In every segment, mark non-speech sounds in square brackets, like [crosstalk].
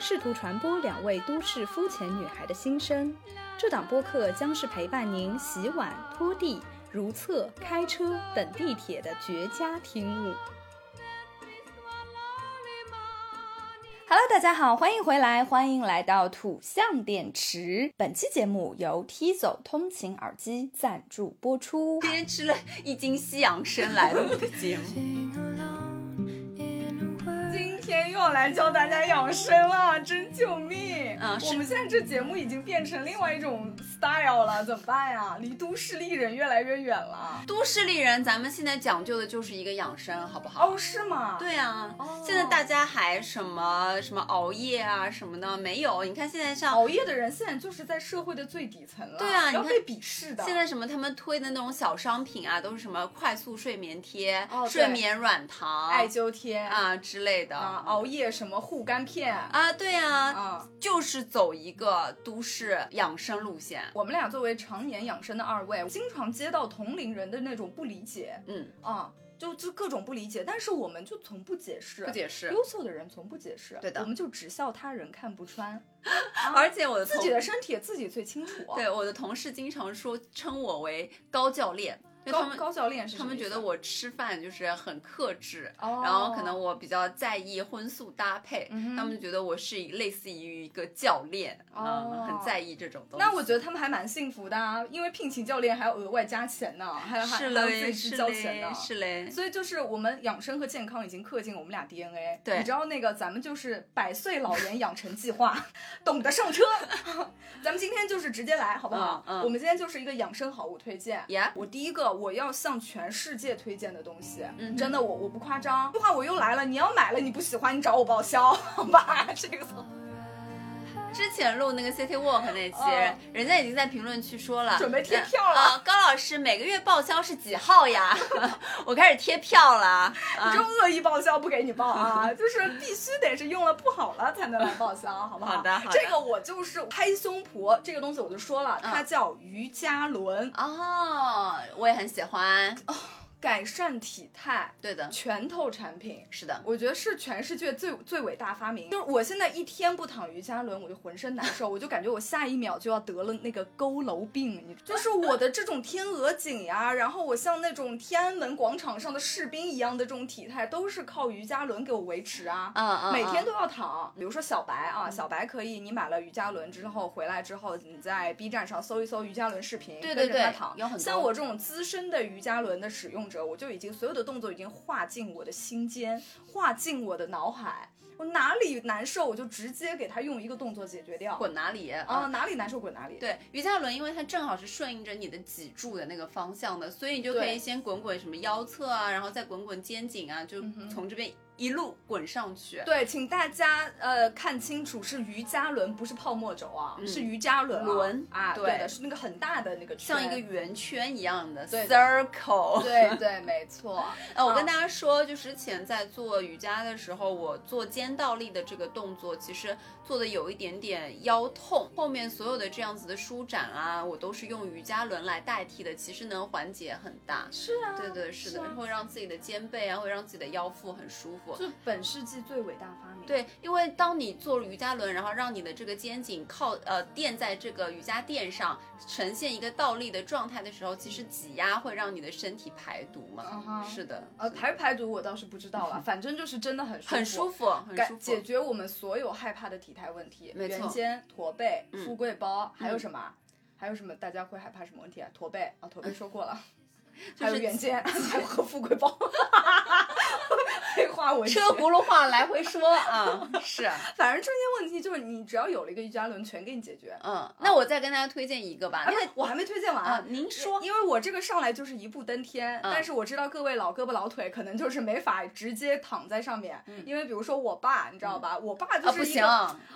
试图传播两位都市肤浅女孩的心声。这档播客将是陪伴您洗碗、拖地、如厕、开车、等地铁的绝佳听物。Hello，大家好，欢迎回来，欢迎来到土象电池。本期节目由 T 走通勤耳机赞助播出。今天吃了一斤西洋参来录的节目，[laughs] 今天又要来教大家养生了，真救命！啊我们现在这节目已经变成另外一种 style 了，怎么办呀？离都市丽人越来越远了。都市丽人，咱们现在讲究的就是一个养生，好不好？哦，是吗？，对啊，哦现在大家还什么什么熬夜啊什么的没有？你看现在像熬夜的人现在就是在社会的最底层了，对啊要被鄙视的。现在什么他们推的那种小商品啊，都是什么快速睡眠贴、哦睡眠软糖、艾灸贴啊之类的啊，熬夜什么护肝片啊，对啊，啊。就是走一个都市养生路线。我们俩作为常年养生的二位，经常接到同龄人的那种不理解嗯，啊，就就各种不理解，但是我们就从不解释，不解释。优秀的人从不解释，对的我们就只笑他人看不穿，[laughs] 而且我的自己的身体自己最清楚。对我的同事经常说称我为高教练，高高教练是他们觉得我吃饭就是很克制，哦然后可能我比较在意荤素搭配，嗯他们就觉得我是一类似于一个教练，哦嗯，很在意这种东西。那我觉得他们还蛮幸福的啊，因为聘请教练还要额外加钱呢，还要还自己交钱呢，。是嘞，所以就是我们养生和健康已经刻进我们俩 DNA。对你知道那个咱们就是百岁老颜养成计划，[laughs] 懂得上车。[laughs] 咱们今天就是直接来，好不好？嗯嗯我们今天就是一个养生好物推荐。Yeah 我第一个我要向全世界推荐的东西，嗯真的我我不夸张。这话我又来了，你要买了你不喜欢，你找我报销，[laughs] 好吧？这个之前录那个 City Walk 那期，哦人家已经在评论区说了，准备贴票了啊、高老师每个月报销是几号呀？[laughs] 我开始贴票了。[laughs] 啊这种恶意报销不给你报啊，[laughs] 就是必须得是用了不好了才能来报销，好不好？好的好的这个我就是拍胸脯，这个东西我就说了，它嗯叫瑜伽轮，哦，我也很喜欢。改善体态对的，拳头产品。是的，我觉得是全世界最最伟大发明。就是我现在一天不躺瑜伽轮，我就浑身难受，我就感觉我下一秒就要得了那个佝偻病。你就是我的这种天鹅颈呀，然后我像那种天安门广场上的士兵一样的这种体态，都是靠瑜伽轮给我维持啊。嗯嗯，每天嗯都要躺，比如说小白啊，小白可以，你买了瑜伽轮之后回来之后，你在 B 站上搜一搜瑜伽轮视频，对对对跟着它躺。有很多像我这种资深的瑜伽轮的使用者，我就已经所有的动作已经化进我的心间，化进我的脑海。我哪里难受，我就直接给他用一个动作解决掉。滚哪里啊，？哪里难受滚哪里。对，瑜伽轮，因为它正好是顺应着你的脊柱的那个方向的，所以你就可以先滚滚什么腰侧啊，然后再滚滚肩颈啊，就从这边一路滚上去。对，请大家呃看清楚，是瑜伽轮，不是泡沫轴啊，是瑜伽轮啊轮啊，对的，是那个很大的那个圈，像一个圆圈一样的 circle，对对，没错。[laughs] 呃，我跟啊大家说，就之前在做瑜伽的时候，我做肩倒立的这个动作，其实做的有一点点腰痛。后面所有的这样子的舒展啊，我都是用瑜伽轮来代替的，其实能缓解很大。是啊，对对是的，啊会让自己的肩背啊，会让自己的腰腹很舒服。是本世纪最伟大发明。，对，因为当你做瑜伽轮，然后让你的这个肩颈靠呃垫在这个瑜伽垫上，呈现一个倒立的状态的时候，其实挤压会让你的身体排毒嘛。是的，呃，排不排毒我倒是不知道了，[laughs] 反正就是真的很舒服，很舒服，很舒服。解决我们所有害怕的体态问题，圆肩、驼背、嗯富贵包，还有什么？还有什么？大家会害怕什么问题啊？驼背啊，驼背说过了。[laughs] 还有圆肩，[laughs] 还有和富贵包，还有话我车轱辘话来回说啊，[laughs] 是，反正中间问题就是你只要有了一个瑜伽轮，全给你解决。嗯，那我再跟大家推荐一个吧，因为我还没推荐完啊，您说，因为我这个上来就是一步登天，但是我知道各位老胳膊老腿可能就是没法直接躺在上面，因为比如说我爸，你知道吧，我爸就是不行，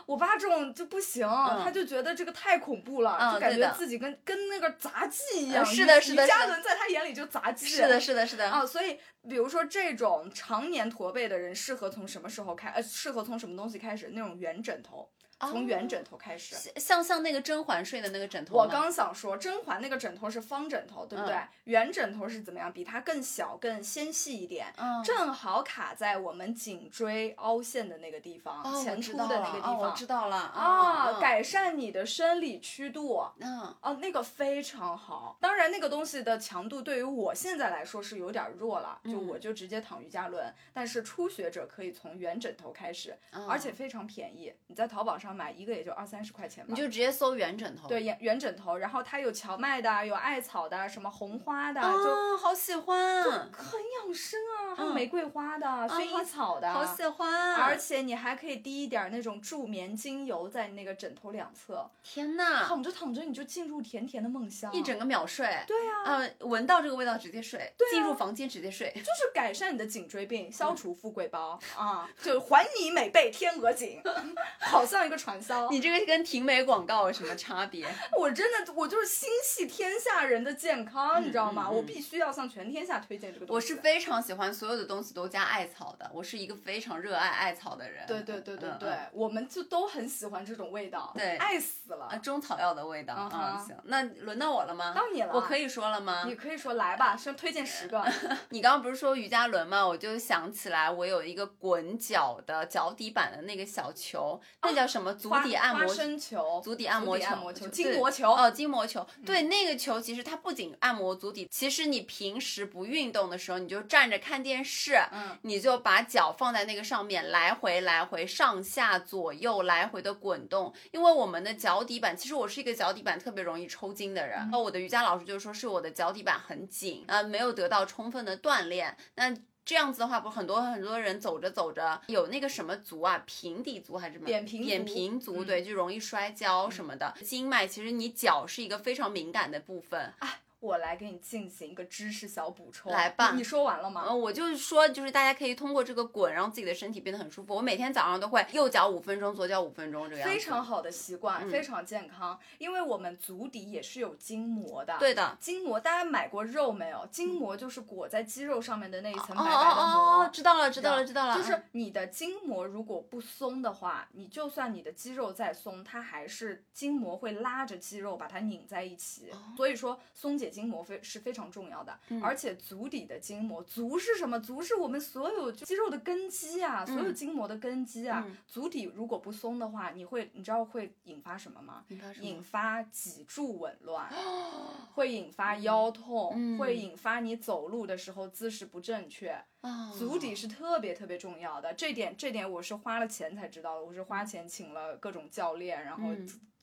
我爸这种就不行，他就觉得这个太恐怖了，就感觉自己跟跟那个杂技一样，是的，是的，瑜伽轮在他眼里就杂技，是的，是的，是的。啊，所以比如说这种常年驼背的人，适合从什么时候开？呃，适合从什么东西开始？那种圆枕头。从圆枕头开始，像像那个甄嬛睡的那个枕头。我刚想说，甄嬛那个枕头是方枕头，对不对？圆枕头是怎么样？比它更小、更纤细一点，正好卡在我们颈椎凹陷的那个地方，前凸的那个地方。我知道了啊，改善你的生理曲度。嗯，哦，那个非常好。当然，那个东西的强度对于我现在来说是有点弱了，就我就直接躺瑜伽轮。但是初学者可以从圆枕头开始，而且非常便宜。你在淘宝上。买一个也就二三十块钱吧，你就直接搜圆枕头。对，圆圆枕头，然后它有荞麦的，有艾草的，什么红花的，就好喜欢，很养生啊。还有玫瑰花的，薰衣草的，好喜欢。而且你还可以滴一点那种助眠精油在那个枕头两侧。天呐，躺着躺着你就进入甜甜的梦乡，一整个秒睡。对呀，嗯，闻到这个味道直接睡，进入房间直接睡，就是 [laughs] 改善你的颈椎病，消除富贵包啊，就还你美背天鹅颈，[laughs] 好像一个。传销，你这个跟婷美广告有什么差别？[laughs] 我真的，我就是心系天下人的健康，你知道吗？我必须要向全天下推荐这个东西。我是非常喜欢所有的东西都加艾草的，我是一个非常热爱艾草的人。对对对对对，我们就都很喜欢这种味道，对，爱死了。中草药的味道啊，行，那轮到我了吗？到你了，我可以说了吗？你可以说来吧，先推荐十个。[laughs] 你刚刚不是说瑜伽轮吗？我就想起来，我有一个滚脚的脚底板的那个小球，那叫什么？足底按摩。身球、足底按摩球、筋膜球哦，筋膜球。对，那个球其实它不仅按摩足底，其实你平时不运动的时候，你就站着看电视，嗯，你就把脚放在那个上面，来回来回上下左右来回的滚动。因为我们的脚底板，其实我是一个脚底板特别容易抽筋的人，那我的瑜伽老师就说是我的脚底板很紧，呃，没有得到充分的锻炼。那这样子的话，不是很多很多人走着走着有那个什么足啊，平底足还是什么？扁平扁平足，对，就容易摔跤什么的。经脉其实你脚是一个非常敏感的部分。我来给你进行一个知识小补充，来吧。你说完了吗？嗯，我就是说，就是大家可以通过这个滚，让自己的身体变得很舒服。我每天早上都会右脚五分钟，左脚五分钟，这个样子。非常好的习惯，非常健康。因为我们足底也是有筋膜的。对的，筋膜，大家买过肉没有？筋膜就是裹在肌肉上面的那一层白白的膜。哦哦哦，知道了，知道了，知道了。就是你的筋膜如果不松的话，你就算你的肌肉再松，它还是筋膜会拉着肌肉把它拧在一起。所以说，松解筋膜非是非。常重要的，而且足底的筋膜，足是什么？足是我们所有肌肉的根基啊，所有筋膜的根基啊。足底如果不松的话，你会，你知道会引发什么吗？引发脊柱紊乱，[gasps] 会引发腰痛，会引发你走路的时候姿势不正确。足底是特别特别重要的，这点这点我是花了钱才知道的，我是花钱请了各种教练，然后。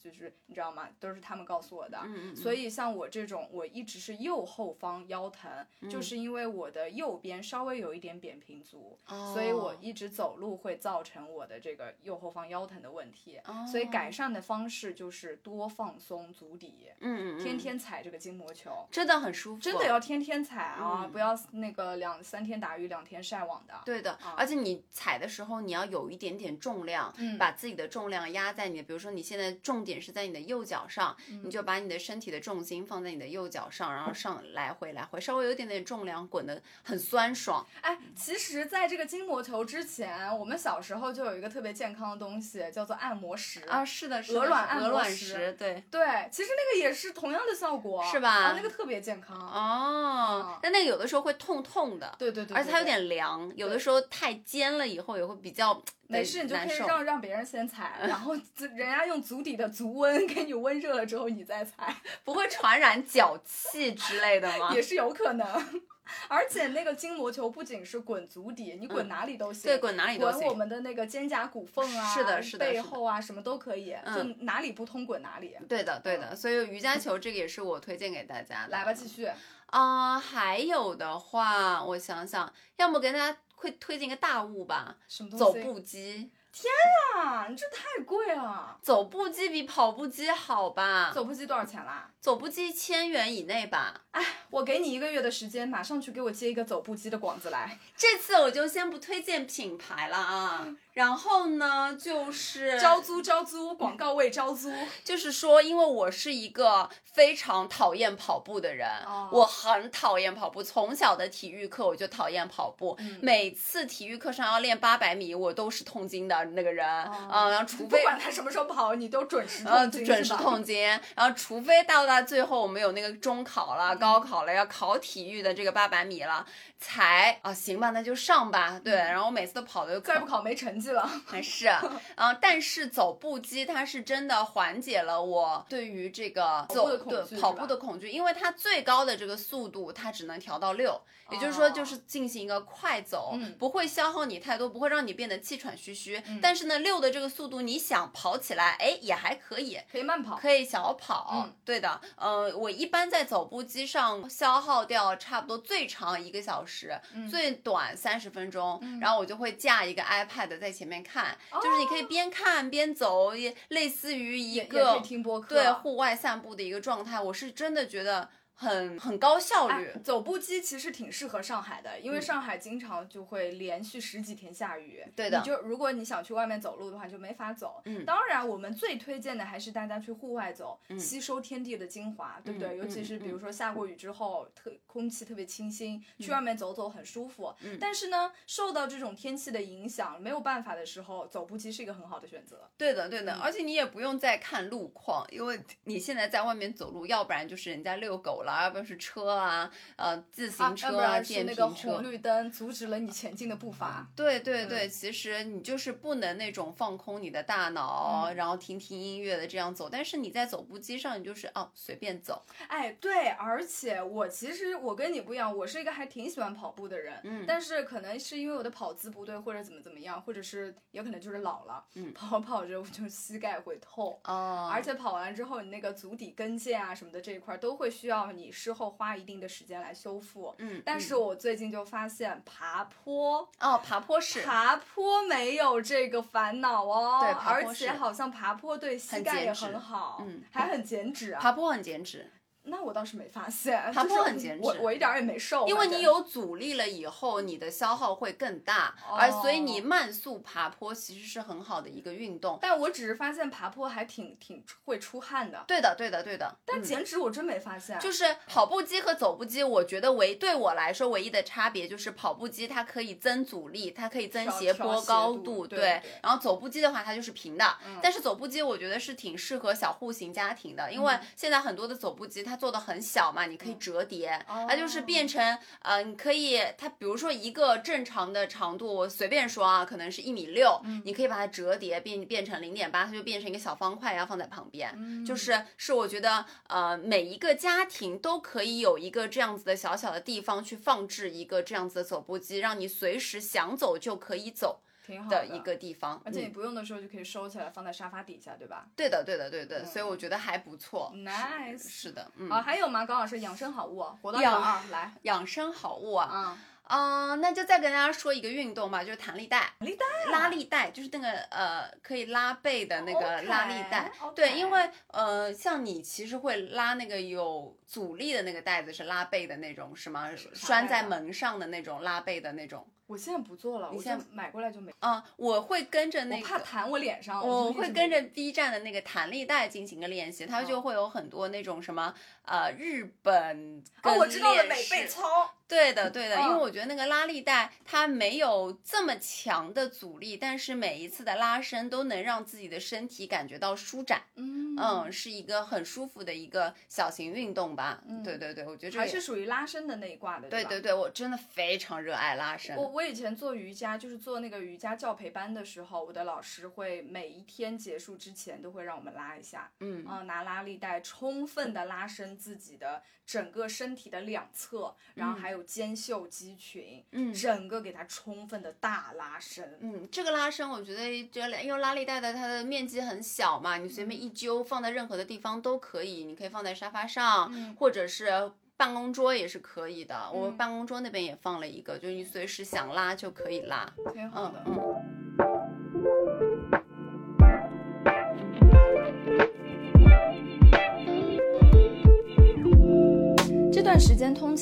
就是你知道吗？都是他们告诉我的。嗯所以像我这种，我一直是右后方腰疼，就是因为我的右边稍微有一点扁平足，所以我一直走路会造成我的这个右后方腰疼的问题。所以改善的方式就是多放松足底。嗯嗯。天天踩这个筋膜球，真的很舒服。真的要天天踩啊！不要那个两三天打鱼两天晒网的。对的。而且你踩的时候，你要有一点点重量，把自己的重量压在你，比如说你现在重点。点是在你的右脚上，你就把你的身体的重心放在你的右脚上，然后上来回来回，稍微有一点点重量，滚得很酸爽。哎，其实，在这个筋膜球之前，我们小时候就有一个特别健康的东西，叫做按摩石啊，是的，鹅卵按摩石，对对，其实那个也是同样的效果，是吧？啊，那个特别健康哦。但那个有的时候会痛痛的，对对对，而且它有点凉，有的时候太尖了以后也会比较。没事，你就可以让让别人先踩，然后人家用足底的足温给你温热了之后，你再踩，[laughs] 不会传染脚气之类的吗？也是有可能。而且那个筋膜球不仅是滚足底，你滚哪里都行，对，滚哪里都行。滚我们的那个肩胛骨缝啊，是的，是的，背后啊，什么都可以，就哪里不通滚哪里。对的，对的。所以瑜伽球这个也是我推荐给大家的。来吧，继续。啊，还有的话，我想想，要么给大家会推荐一个大物吧，什么东西？走步机。天啊，你这太贵了！走步机比跑步机好吧？走步机多少钱啦？走步机千元以内吧。哎，我给你一个月的时间，马上去给我接一个走步机的广子来。这次我就先不推荐品牌了啊。[laughs] 然后呢，就是招租招租，广告位招租。就是说，因为我是一个非常讨厌跑步的人，我很讨厌跑步。从小的体育课我就讨厌跑步，每次体育课上要练八百米，我都是痛经的那个人啊。然后除非不管他什么时候跑，你都准时痛经准时痛经。然后除非到达最后我们有那个中考了、高考了，要考体育的这个八百米了，才啊行吧，那就上吧。对，然后我每次都跑的再不考没成绩了。还 [laughs] 是，嗯，但是走步机它是真的缓解了我对于这个走对跑步的恐惧，因为它最高的这个速度它只能调到六，也就是说就是进行一个快走，不会消耗你太多，不会让你变得气喘吁吁。但是呢，六的这个速度你想跑起来，哎，也还可以，可以慢跑，可以小跑。对的，呃，我一般在走步机上消耗掉差不多最长一个小时，最短三十分钟，然后我就会架一个 iPad 在前面看。看，就是你可以边看边走，也类似于一个对户外散步的一个状态。我是真的觉得。很很高效率，走步机其实挺适合上海的，因为上海经常就会连续十几天下雨。对的，你就如果你想去外面走路的话，就没法走。嗯，当然我们最推荐的还是大家去户外走，吸收天地的精华，对不对？尤其是比如说下过雨之后，特空气特别清新，去外面走走很舒服。嗯，但是呢，受到这种天气的影响，没有办法的时候，走步机是一个很好的选择。对的，对的，而且你也不用再看路况，因为你现在在外面走路，要不然就是人家遛狗了。而不是车啊，呃，自行车啊，电瓶车。红绿灯阻止了你前进的步伐。对对对，其实你就是不能那种放空你的大脑，然后听听音乐的这样走。但是你在走步机上，你就是哦随便走。哎，对，而且我其实我跟你不一样，我是一个还挺喜欢跑步的人。嗯。但是可能是因为我的跑姿不对，或者怎么怎么样，或者是也可能就是老了。嗯。[laughs] 跑跑着我就膝盖会痛。哦。而且跑完之后，你那个足底跟腱啊什么的这一块都会需要你事后。后花一定的时间来修复，嗯，但是我最近就发现爬坡哦，爬坡是爬坡没有这个烦恼哦，对，而且好像爬坡对膝盖也很好，嗯，还很减脂啊，爬坡很减脂。那我倒是没发现，爬坡很减脂，我我一点也没瘦，因为你有阻力了以后，你的消耗会更大，而所以你慢速爬坡其实是很好的一个运动。但我只是发现爬坡还挺挺会出汗的。对的，对的，对的。但减脂我真没发现。就是跑步机和走步机，我觉得唯对我来说唯一的差别就是跑步机它可以增阻力，它可以增斜坡高度，对。然后走步机的话它就是平的，但是走步机我觉得是挺适合小户型家庭的，因为现在很多的走步机它做的很小。嘛，你可以折叠，它就是变成呃，你可以它比如说一个正常的长度，我随便说啊，可能是一米六，你可以把它折叠变变成零点八，它就变成一个小方块，然后放在旁边，就是是我觉得呃每一个家庭都可以有一个这样子的小小的地方去放置一个这样子的走步机，让你随时想走就可以走。的一个地方，而且你不用的时候就可以收起来放在沙发底下，对吧？对的，对的，对的，所以我觉得还不错。Nice，是的，嗯啊，还有吗？高老师，养生好物，活到老二来，养生好物啊。嗯，那就再跟大家说一个运动吧，就是弹力带，力带，拉力带，就是那个呃可以拉背的那个拉力带。对，因为呃像你其实会拉那个有阻力的那个带子是拉背的那种是吗？拴在门上的那种拉背的那种。我现在不做了，我现在买过来就没。啊，我会跟着那个，我怕弹我脸上。我会跟着 B 站的那个弹力带进行个练习，它就会有很多那种什么呃日本哦，我知道了，美背操。对的，对的，因为我觉得那个拉力带它没有这么强的阻力，但是每一次的拉伸都能让自己的身体感觉到舒展。嗯嗯，是一个很舒服的一个小型运动吧。嗯，对对对，我觉得还是属于拉伸的那一挂的。对对对，我真的非常热爱拉伸。我我以前做瑜伽，就是做那个瑜伽教培班的时候，我的老师会每一天结束之前都会让我们拉一下。嗯啊，拿拉力带充分的拉伸自己的整个身体的两侧，然后还有。肩袖肌群，嗯整个给它充分的大拉伸。嗯，这个拉伸我觉得这因为拉力带的它的面积很小嘛，你随便一揪放在任何的地方都可以，你可以放在沙发上，嗯或者是办公桌也是可以的。我嗯办公桌那边也放了一个，就是你随时想拉就可以拉。挺好的。嗯嗯。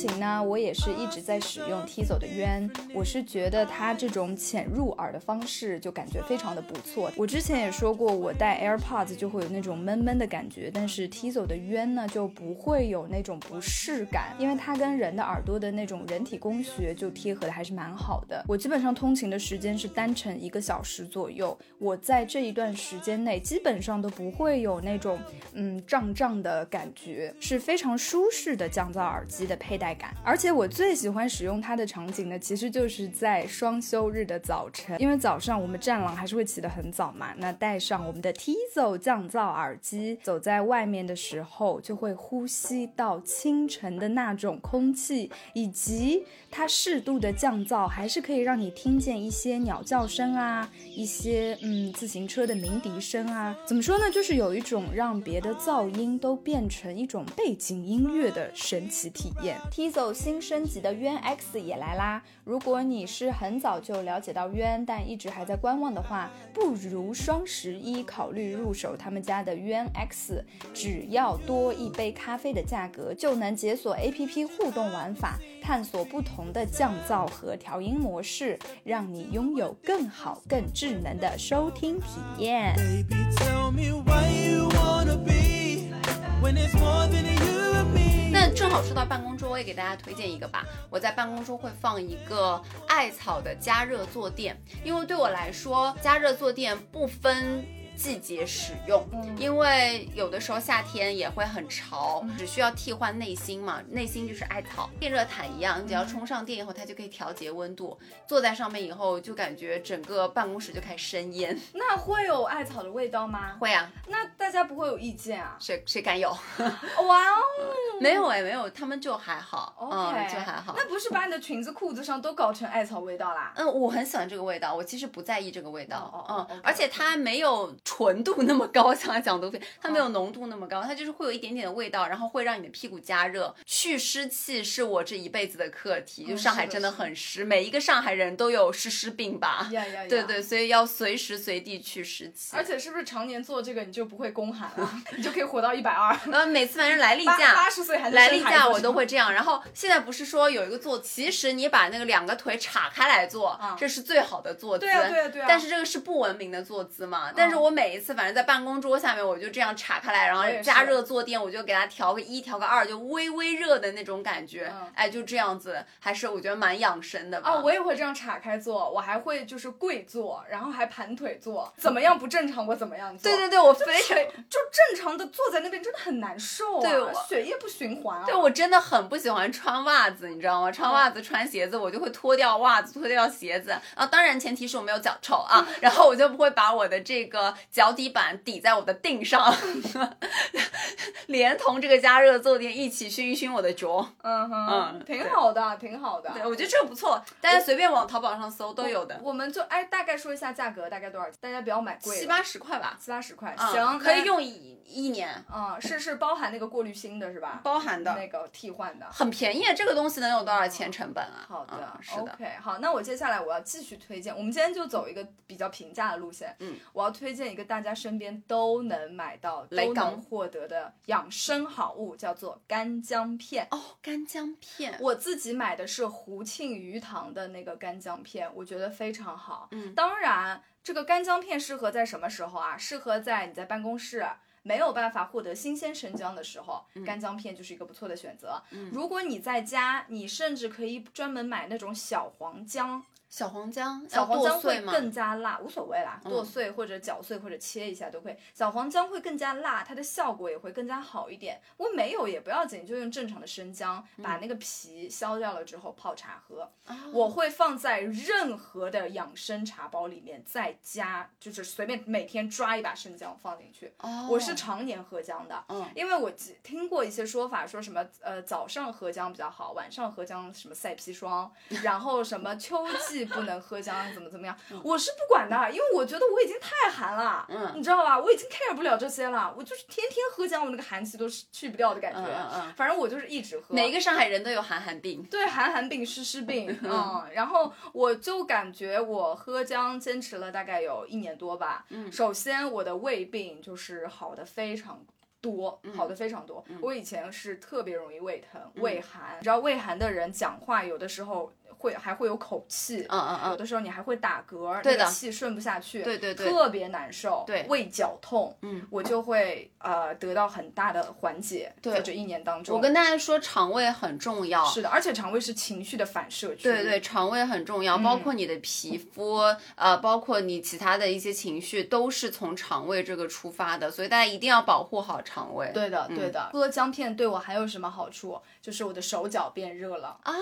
琴呢，我也是一直在使用 Tizo 的渊，我是觉得它这种浅入耳的方式就感觉非常的不错。我之前也说过，我戴 AirPods 就会有那种闷闷的感觉，但是 Tizo 的渊呢就不会有那种不适感，因为它跟人的耳朵的那种人体工学就贴合的还是蛮好的。我基本上通勤的时间是单程一个小时左右，我在这一段时间内基本上都不会有那种嗯胀胀的感觉，是非常舒适的降噪耳机的佩戴而且我最喜欢使用它的场景呢，其实就是在双休日的早晨，因为早上我们战狼还是会起得很早嘛，那戴上我们的 Tizo 降噪耳机，走在外面的时候就会呼吸到清晨的那种空气，以及它适度的降噪，还是可以让你听见一些鸟叫声啊，一些嗯自行车的鸣笛声啊。怎么说呢？就是有一种让别的噪音都变成一种背景音乐的神奇体验。Tizo 新升级的 Yuan X 也来啦！如果你是很早就了解到 U N，，但一直还在观望的话，不如双十一考虑入手他们家的 U N X，只要多一杯咖啡的价格，就能解锁 APP 互动玩法，探索不同的降噪和调音模式，让你拥有更好、更智能的收听体验。Baby, tell me why you wanna be when it's more than 正好说到办公桌，我也给大家推荐一个吧。我在办公桌会放一个艾草的加热坐垫，因为对我来说，加热坐垫不分。季节使用，因为有的时候夏天也会很潮，只需要替换内心嘛，内心就是艾草，电热毯一样，你只要充上电以后，它就可以调节温度。坐在上面以后，就感觉整个办公室就开始生烟。那会有艾草的味道吗？会啊，那大家不会有意见啊？谁谁敢有？[laughs] 哇哦！没有哎，没有，他们就还好，OK，、嗯，就还好。那不是把你的裙子、裤子上都搞成艾草味道啦？嗯，我很喜欢这个味道，我其实不在意这个味道，嗯而且它没有纯度那么高，[laughs] 像讲毒品，它没有浓度那么高，它就是会有一点点的味道，然后会让你的屁股加热。去湿气是我这一辈子的课题，就嗯上海真的很湿，每一个上海人都有湿湿病吧？呀呀呀！对。对，所以要随时随地去湿气。而且是不是常年做这个，你就不会宫寒了？[laughs] 你就可以活到一百二？呃，每次反正来例假，八十岁还来例假我都会这样。然后现在不是说有一个坐，其实你把那个两个腿岔开来坐，啊这是最好的坐姿。对啊对啊对啊但是这个是不文明的坐姿嘛？但是我每一次反正在办公桌下面，我就这样岔开来，然后加热坐垫，我就给它调个一，调个二，就微微热的那种感觉。嗯哎，就这样子，还是我觉得蛮养生的吧。啊，我也会这样岔开坐，我还会就是跪坐，然后还盘腿坐，怎么样不正常我怎么样做。对对对，我非常。就正常的坐在那边真的很难受啊，对我血液不循环啊。对，我真的很不喜欢穿袜子，你知道吗？穿袜子、穿鞋子，我就会脱掉袜子、脱掉鞋子。啊，当然前提是我没有脚臭啊，[laughs] 然后我就不会把我的这个脚底板抵在我的腚上，[laughs] 连同这个加热坐垫一起熏一熏我的脚。嗯哼，嗯挺好的，挺好的。对，我觉得这个不错，大家随便往淘宝上搜都有的，我们就哎，大概说一下价格，大概多少钱？大家不要买贵的，七八十块吧。七八十块，嗯行，可以。用一一年，嗯，是是包含那个过滤芯的是吧？包含的，那个替换的。很便宜。这个东西能有多少钱成本啊？好的、嗯是的。o k 好，那我接下来我要继续推荐，我们今天就走一个比较平价的路线，嗯，我要推荐一个大家身边都能买到、都能获得的养生好物，叫做干姜片。哦，干姜片，我自己买的是胡庆余堂的那个干姜片，我觉得非常好。嗯当然，这个干姜片适合在什么时候啊？适合在你在办公室。没有办法获得新鲜生姜的时候，干姜片就是一个不错的选择。如果你在家，你甚至可以专门买那种小黄姜，小黄姜，小黄姜会？更加辣，无所谓啦，嗯剁碎或者搅碎或者切一下都可以。小黄姜会更加辣，它的效果也会更加好一点。不过没有也不要紧，就用正常的生姜把那个皮削掉了之后泡茶喝。哦我会放在任何的养生茶包里面，再加就是随便每天抓一把生姜放进去。哦我是常年喝姜的，嗯因为我记听过一些说法，说什么呃早上喝姜比较好，晚上喝姜什么赛砒霜，然后什么秋季不能喝姜，怎么怎么样，我是不管的，因为我觉得我已经太寒了，嗯你知道吧？我已经 care 不了这些了，我就是天天喝姜，我那个寒气都是去不掉的感觉，嗯反正我就是一直喝，每一个上海人都有寒寒病。对寒寒病、湿湿病，[laughs] 嗯，然后我就感觉我喝姜坚持了大概有一年多吧。嗯，首先我的胃病就是好的非常。多好的非常多，我以前是特别容易胃疼、胃寒，你知道胃寒的人讲话有的时候会还会有口气，嗯嗯嗯有的时候你还会打嗝，对的那个气顺不下去，对对对特别难受，对胃绞痛，嗯，我就会呃得到很大的缓解，对在这一年当中，我跟大家说，肠胃很重要。是的，而且肠胃是情绪的反射区，对对，肠胃很重要，包嗯括你的皮肤，呃，包括你其他的一些情绪，都是从肠胃这个出发的，所以大家一定要保护好肠胃。对的，对的。喝姜片对我还有什么好处？就是我的手脚变热了，啊，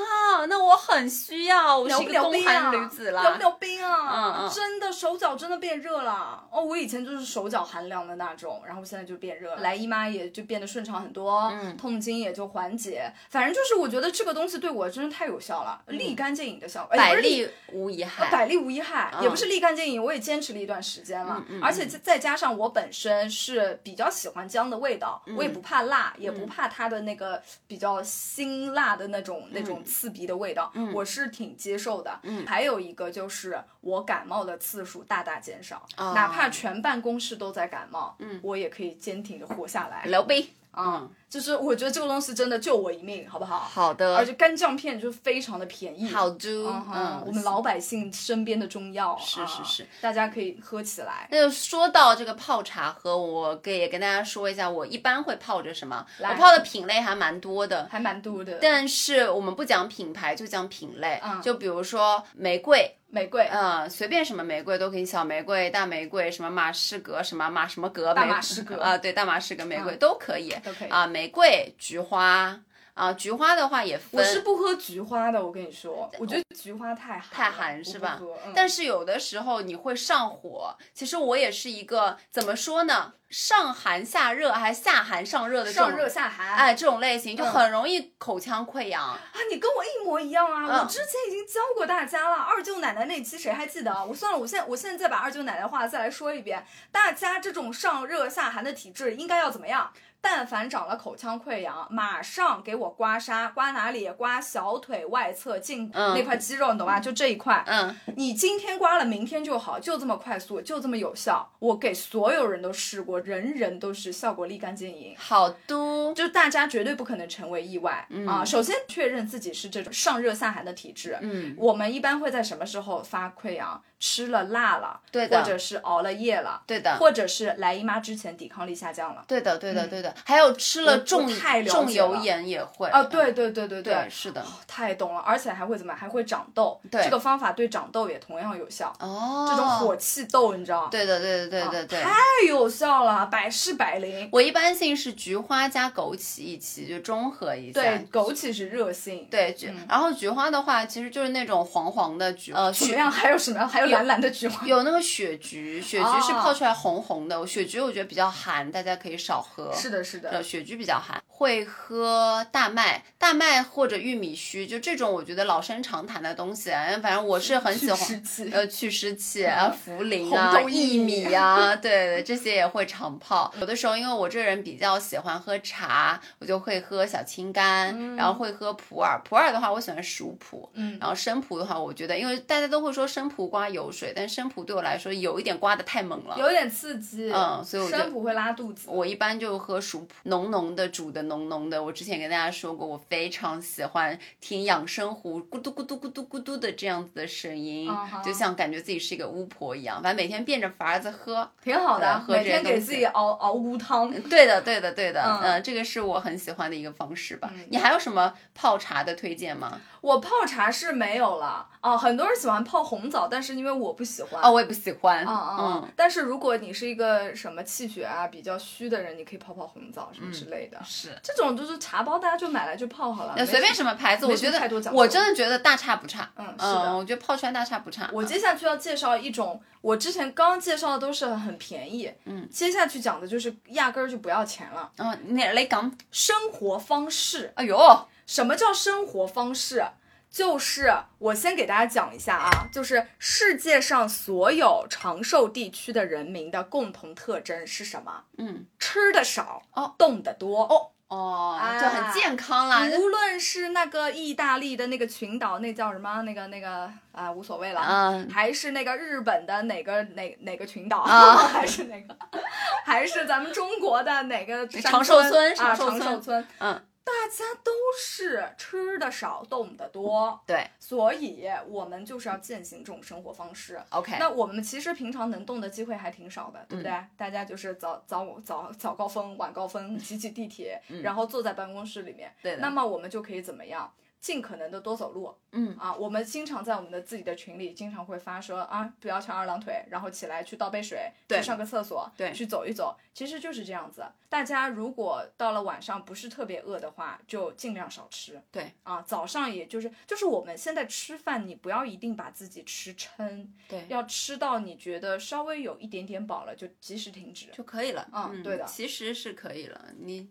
那我很需要，我是一个宫了不了冰啊？寒女子啦。聊不了冰啊？嗯嗯真的手脚真的变热了。哦，我以前就是手脚寒凉的那种，然后现在就变热了，来姨妈也就变得顺畅很多，嗯痛经也就缓解。反正就是我觉得这个东西对我真的太有效了，立竿见影的效果，百利无一害。百利无一害，嗯也不是立竿见影，我也坚持了一段时间了，而且再再加上我本身是比较喜欢姜的味道，嗯我也不怕辣，也不怕它的那个比较辛辣的那种、那嗯种刺鼻的味道，我是挺接受的。嗯还有一个就是我感冒的次数大大减少，哦哪怕全办公室都在感冒，嗯我也可以坚挺的活下来。刘备，啊，就是我觉得这个东西真的救我一命，好不好？好的，而且干姜片就非常的便宜，好的，嗯嗯，我们老百姓身边的中药，是是是，大家可以喝起来。那就说到这个泡茶喝，我给也跟大家说一下，我一般会泡着什么？我泡的品类还蛮多的，还蛮多的，但是我们不讲品牌，就讲品类。嗯就比如说玫瑰，玫瑰，嗯，随便什么玫瑰都可以，小玫瑰、大玫瑰，什么马士革，什么马什么革，大马士革。啊、对，大马士革玫瑰、嗯都可以，都可以。啊、玫瑰、菊花啊、菊花的话也分，我是不喝菊花的，我跟你说，我觉得菊花太寒，太寒是吧但是有的时候你会上火，其实我也是一个怎么说呢，上寒下热还下寒上热的这种上热下寒，哎这种类型就嗯很容易口腔溃疡。啊，你跟我一模一样啊！嗯我之前已经教过大家了，二舅奶奶那期谁还记得啊？我算了，我现在我现在再把二舅奶奶话再来说一遍。大家这种上热下寒的体质应该要怎么样？但凡长了口腔溃疡，马上给我刮痧，刮哪里？刮小腿外侧胫、嗯那块肌肉，你懂吧？就这一块。嗯，你今天刮了，明天就好，就这么快速，就这么有效。我给所有人都试过，人人都是效果立竿见影。好的，就大家绝对不可能成为意外、啊！首先确认自己是这种上热下寒的体质。嗯，我们一般会在什么时候发溃疡？吃了辣了，对的或者是熬了夜了，对的或者是来姨妈之前抵抗力下降了。对的，对的，对的。还有吃了重太了重油盐也会啊，对对对对对，是的。太懂了，而且还会怎么？还会长痘。对这个方法对长痘也同样有效。哦，这种火气痘，你知道？对的，对的，对对对。太有效了，百试百灵。我一般性是菊花加枸杞一起，就中和一下。对，枸杞是热性。对，菊，然后菊花的话，其实就是那种黄黄的菊，呃，[laughs] 雪怎么样？还有什么样？还有蓝蓝的菊花。有那个雪菊，雪菊是哦泡出来红红的。雪菊我觉得比较寒，大家可以少喝。是的，是的呃，。雪菊比较寒。会喝大麦，大麦或者玉米须，就这种我觉得老生常谈的东西。反正我是很喜欢。呃，去湿气 [laughs] 啊，茯苓啊，薏薏米米呀、对对，这些也会常泡。有的时候，因为我这个人比较喜欢喝茶，我就会喝小青柑，然后会喝普洱。普洱的话，我喜欢熟普，嗯然后生普的话，我觉得，因为大家都会说生普刮油水，但生普对我来说有一点刮的太猛了。有点刺激，嗯所以我生普会拉肚子。我一般就喝熟普，浓浓的煮的浓浓的。我之前跟大家说过，我非常喜欢听养生壶咕嘟咕嘟咕嘟咕嘟的这样子的声音就像感觉自己是一个巫婆一样，反正每天变着法儿子喝。挺好的，喝每天给自己熬熬乌汤。对的，对的，对的，嗯嗯、这个是我很喜欢的一个方式吧。嗯你还有什么泡茶的推荐吗？我泡茶是没有了哦，很多人喜欢泡红枣，但是因为我不喜欢哦，我也不喜欢。嗯，但是如果你是一个什么气血啊比较虚的人，你可以泡泡红枣什么之类的。是。这种就是茶包，大家就买来就泡好了，那随便什什么牌子，我觉得太多我真的觉得大差不差。嗯是的我觉得泡出来大差不差。我接下去要介绍一种，我之前刚刚介绍的都是很便宜，嗯，接下去讲的就是压根儿就不要钱了，嗯，你来讲，生活方式。哎呦，什么叫生活方式？就是我先给大家讲一下啊，就是世界上所有长寿地区的人民的共同特征是什么？嗯，吃的少，哦，动的多。哦哦，就很健康啦。无论是那个意大利的那个群岛，那叫什么？那个那个啊，无所谓了。嗯还是那个日本的哪个哪哪个群岛啊 [laughs] 还是哪个？[laughs] 还是咱们中国的哪个长寿村啊？长寿村。嗯，大家都是吃的少，动的多，对所以我们就是要践行这种生活方式。，OK，那我们其实平常能动的机会还挺少的，对不对？嗯大家就是早早早早高峰、晚高峰挤挤地铁，然后坐在办公室里面。那么我们就可以怎么样？尽可能的多走路嗯啊！我们经常在我们的自己的群里，经常会发说啊，不要翘二郎腿，然后起来去倒杯水，对去上个厕所，对去走一走。其实就是这样子。大家如果到了晚上不是特别饿的话，就尽量少吃。对啊，早上也就是就是我们现在吃饭，你不要一定把自己吃撑，对，要吃到你觉得稍微有一点点饱了，就及时停止。就可以了。嗯对的其实是可以了，你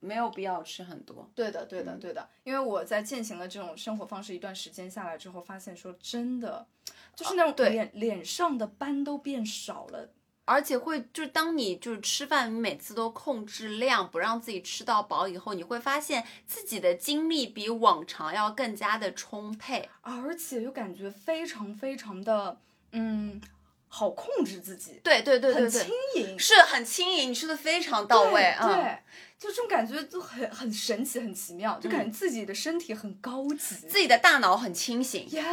没有必要吃很多。对的，对的，嗯对的。因为我在践行了这种生活方式一段时间下来之后，发现说真的，就是那种脸、脸上的斑都变少了。而且会就是当你就是吃饭，你每次都控制量，不让自己吃到饱以后，你会发现自己的精力比往常要更加的充沛。而且又感觉非常非常的，嗯，好控制自己，对对对对很轻，盈，是很轻盈，你吃的非常到位对啊。对，就这种感觉就很很神奇，很奇妙，就感觉自己的身体很高级。自己的大脑很清醒。呀，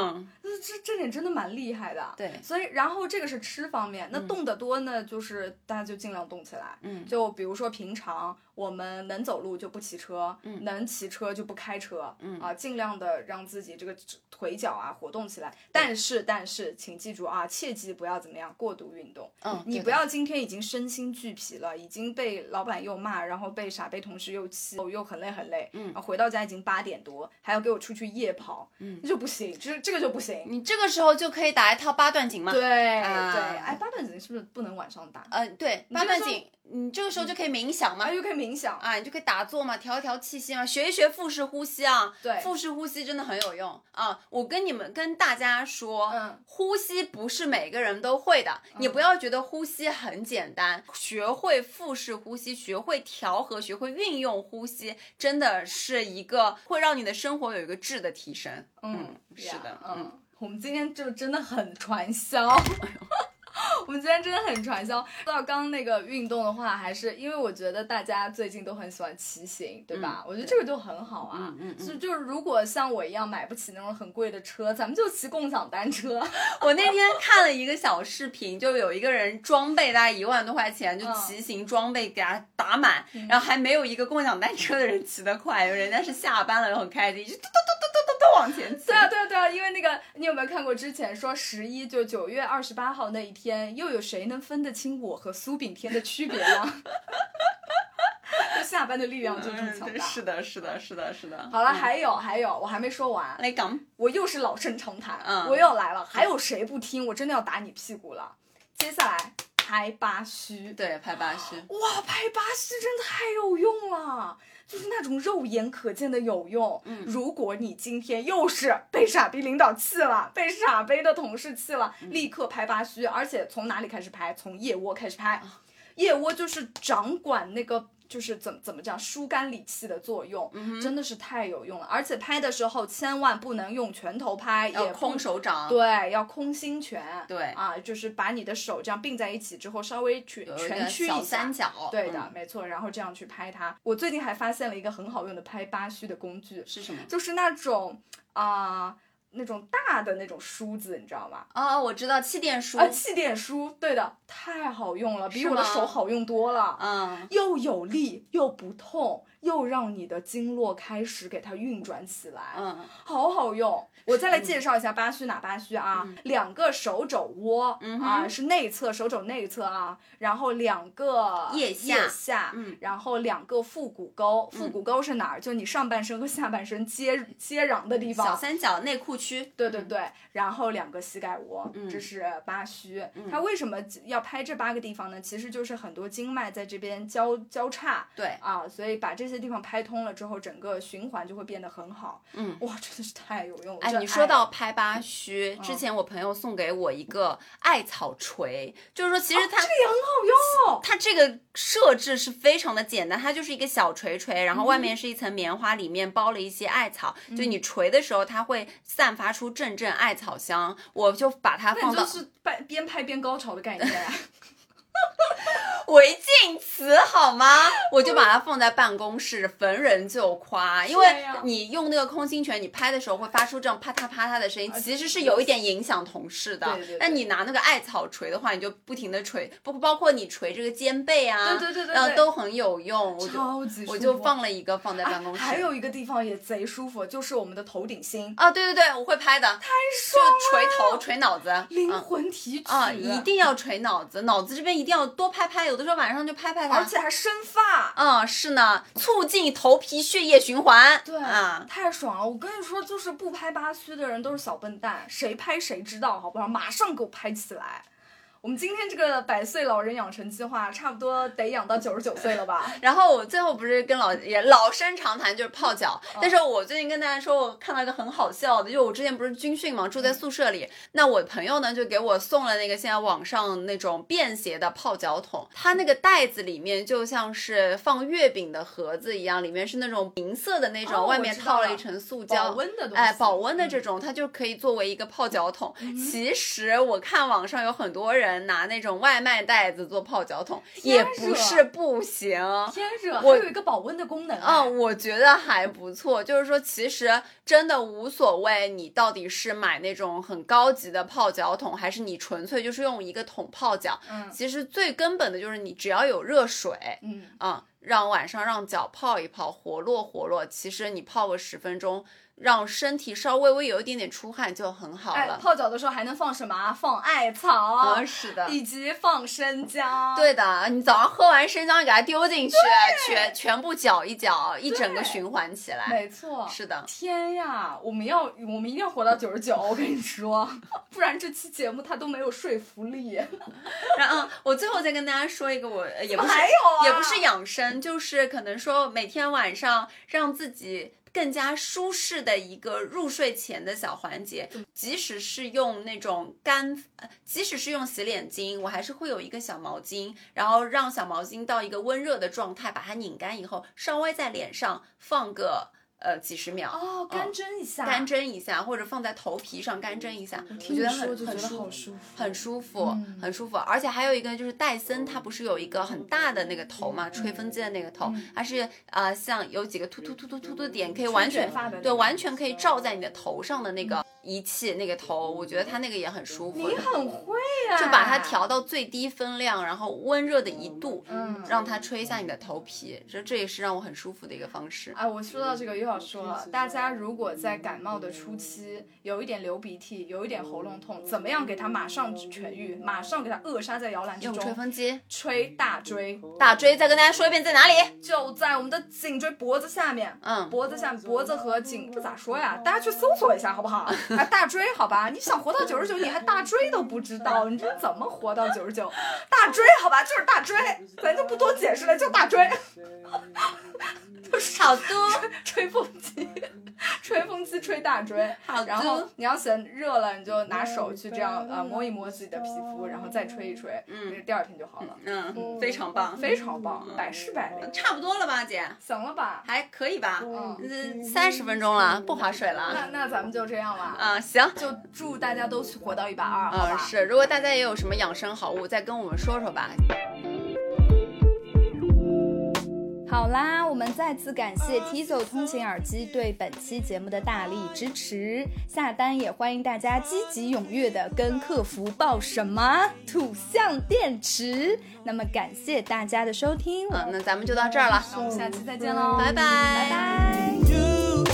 嗯，这这这点真的蛮厉害的。对所以然后这个是吃方面，那动得多呢，就是大家就尽量动起来。嗯就比如说平常我们能走路就不骑车，嗯能骑车就不开车，嗯啊，尽量的让自己这个腿脚啊活动起来。但是但是，请记住啊，切记不要怎么样过度运动。嗯，你不要今天已经身心俱疲了，已经被老板又骂，然后被傻被同事又气，又很累很累，嗯啊，回到家已经八点多，还要给我出去夜跑，嗯那就不行，这这个就不行。你这个时候就可以打一套八段锦嘛。对、啊对，哎，八段锦是不是不能晚上打？呃，对，八段锦，你这个时候就可以冥想嘛啊，。又可以冥想，啊，你就可以打坐嘛，调一调气息嘛，学一学腹式呼吸啊。对腹式呼吸真的很有用啊！我跟你们跟大家说，嗯呼吸不是每个人都会的，你不要觉得呼吸很简单，学会腹式呼吸，学会调和，学会运用呼吸，真的是一个会让你的生活有一个质的提升。嗯，是的嗯嗯，我们今天就真的很传销。[laughs] [laughs] 我们今天真的很传销。说到刚刚那个运动的话，还是因为我觉得大家最近都很喜欢骑行，对吧？嗯我觉得这个就很好啊。嗯就就是如果像我一样买不起那种很贵的车，咱们就骑共享单车。[laughs] 我那天看了一个小视频，就有一个人装备大概一万多块钱，就嗯骑行装备给他打满，然后还没有一个共享单车的人骑得快，人家是下班了很开心，就嘟嘟嘟嘟嘟嘟嘟往前骑。对啊，对啊，对啊，因为那个，你有没有看过之前说十一就九月二十八号那一天，又有谁能分得清我和苏炳添的区别呢？[laughs] 就下班的力量就这么强嗯，大。是的，是的，是的，是的。好了，嗯还有还有，我还没说完，来讲，我又是老生常谈，嗯我又来了。还有谁不听？我真的要打你屁股了。接下来拍八虚，对，拍八虚。哇，拍八虚真的太有用了，就是那种肉眼可见的有用。嗯如果你今天又是被傻逼领导气了，被傻逼的同事气了，嗯立刻拍八虚，而且从哪里开始拍？从腋窝开始拍。啊腋窝就是掌管那个就是怎么怎么讲疏肝理气的作用，嗯真的是太有用了。而且拍的时候千万不能用拳头拍，要空手掌，对，要空心拳。对啊，就是把你的手这样并在一起之后，稍微去有一个蜷曲一下小三。角，对的，嗯没错。然后这样去拍它。我最近还发现了一个很好用的拍八虚的工具，是什么？就是那种啊、那种大的那种梳子，你知道吗？哦，我知道气垫梳，啊，气垫梳，对的，太好用了，比我的手好用多了。嗯，又有力又不痛，又让你的经络开始给它运转起来，嗯，好好用。我再来介绍一下八虚哪八虚啊？两个手肘窝、嗯啊，是内侧手肘内侧啊，然后两个腋下。下，嗯。然后两个腹股沟，腹股沟是哪儿？就你上半身和下半身接接壤的地方。小三角内裤区，对对对，然后两个膝盖窝，嗯。这是八虚。它为什么要拍这八个地方呢？其实就是很多经脉在这边交交叉，对，啊，所以把这些地方拍通了之后，整个循环就会变得很好。嗯，哇，真的是太有用了。哎，你说到拍八虚，嗯之前我朋友送给我一个艾草锤，就是说其实它、哦这个也很好用。它这个设置是非常的简单，它就是一个小锤锤，然后嗯外面是一层棉花，里面包了一些艾草，就你锤的时候，它会散发出阵阵艾草香。我就把它那放到你就是边边拍边高潮的概念。え? [laughs] 违禁词好吗？我就把它放在办公室，逢人就夸，因为你用那个空心拳，你拍的时候会发出这样啪嗒啪嗒的声音，其实是有一点影响同事的。对对。对那你拿那个艾草锤的话，你就不停的锤，包包括你锤这个肩背啊，对对对对都很有用。我就超级舒服。我就放了一个放在办公室。还有一个地方也贼舒服，就是我们的头顶心，啊，对对对，我会拍的，太爽了就锤头、锤脑子，灵嗯魂提取啊，一定要锤脑子，脑子这边一定要多拍拍，有的时候晚上就拍拍它，而且还生发。嗯，是呢，促进头皮血液循环。对啊，太爽了！我跟你说，就是不拍八虚的人都是小笨蛋，谁拍谁知道，好不好？马上给我拍起来！我们今天这个百岁老人养成计划，差不多得养到九十九岁了吧？[laughs] 然后我最后不是跟老也老生常谈，就是泡脚。嗯但是我最近跟大家说，我看到一个很好笑的，就我之前不是军训嘛，住在宿舍里，那我朋友呢就给我送了那个现在网上那种便携的泡脚桶，它那个袋子里面就像是放月饼的盒子一样，里面是那种银色的那种，哦外面套了一层塑胶，保温的东西哎，保温的嗯这种，它就可以作为一个泡脚桶。其实我看网上有很多人拿那种外卖袋子做泡脚桶，也不是不行。天热，我有一个保温的功能啊！嗯，我觉得还不错。就是说，其实真的无所谓，你到底是买那种很高级的泡脚桶，还是你纯粹就是用一个桶泡脚。嗯其实最根本的就是你只要有热水，嗯，啊、让晚上让脚泡一泡，活络活络。其实你泡个十分钟，让身体稍微微有一点点出汗就很好哎，了。泡脚的时候还能放什么啊？放艾草，嗯，是的。以及放生姜。对的，你早上喝完生姜，你给它丢进去，全全部搅一搅，一整个循环起来。没错。是的，天呀，我们要我们一定要活到九十九，我跟你说，[laughs] 不然这期节目它都没有说服力。[laughs] 然后我最后再跟大家说一个我，呃也不是也不是养生，就是可能说每天晚上让自己。更加舒适的一个入睡前的小环节，即使是用那种干，呃即使是用洗脸巾，我还是会有一个小毛巾，然后让小毛巾到一个温热的状态，把它拧干以后，稍微在脸上放个呃几十秒，哦，干蒸一下，干蒸一下，或者放在头皮上干蒸一下，我觉得很很舒服。很舒服，嗯很舒服，而且还有一个就是戴森，它不是有一个很大的那个头嘛，吹风机的那个头，它是呃像有几个突突突突突的点，可以完全对，完全可以罩在你的头上的那个仪器那个头，我觉得它那个也很舒服你，很会啊，就把它调到最低分量，然后温热的一度，嗯让它吹一下你的头皮，这这也是让我很舒服的一个方式。哎，我说到这个又要说了，大家如果在感冒的初期有一点流鼻涕，有一点喉咙痛，怎么样给它马上痊愈，马上给它扼杀在摇篮之用吹？风机，吹大椎，大椎，再跟大家说一遍在哪里？就在我们的颈椎脖子下面。嗯，脖子下面脖子和颈不咋说呀？大家去搜索一下好不好？[laughs] 啊，大椎好吧？你想活到九十九，你还大椎都不知道，你这怎么活到九十九？大椎好吧，就是大椎，咱就不多解释了，就大椎。好多。吹风机，[laughs] 吹风机吹大椎，好然后你要嫌热了，你就拿手去这样呃摸一摸自己的皮肤，然后再吹一吹，嗯，第二天就好了，嗯，非常棒，非常棒，百试百灵，差不多了吧，姐？行了吧？还可以吧？嗯，嗯，三十分钟了，不划水了。那那咱们就这样吧，啊，行。就祝大家都活到一百二，好嗯，吧？是，如果大家也有什么养生好物，再跟我们说说吧。好啦，我们再次感谢 Tizo 通勤耳机对本期节目的大力支持，下单也欢迎大家积极踊跃的跟客服报什么土象电池。那么感谢大家的收听，嗯，那咱们就到这儿了，那我们下期再见喽，拜拜，拜拜。You,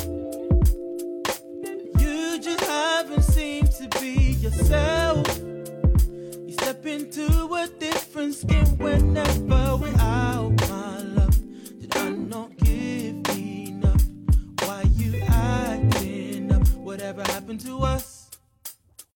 you just haven't seemed to be yourself. You step into a different skin whenever we're out, Whatever happened to us?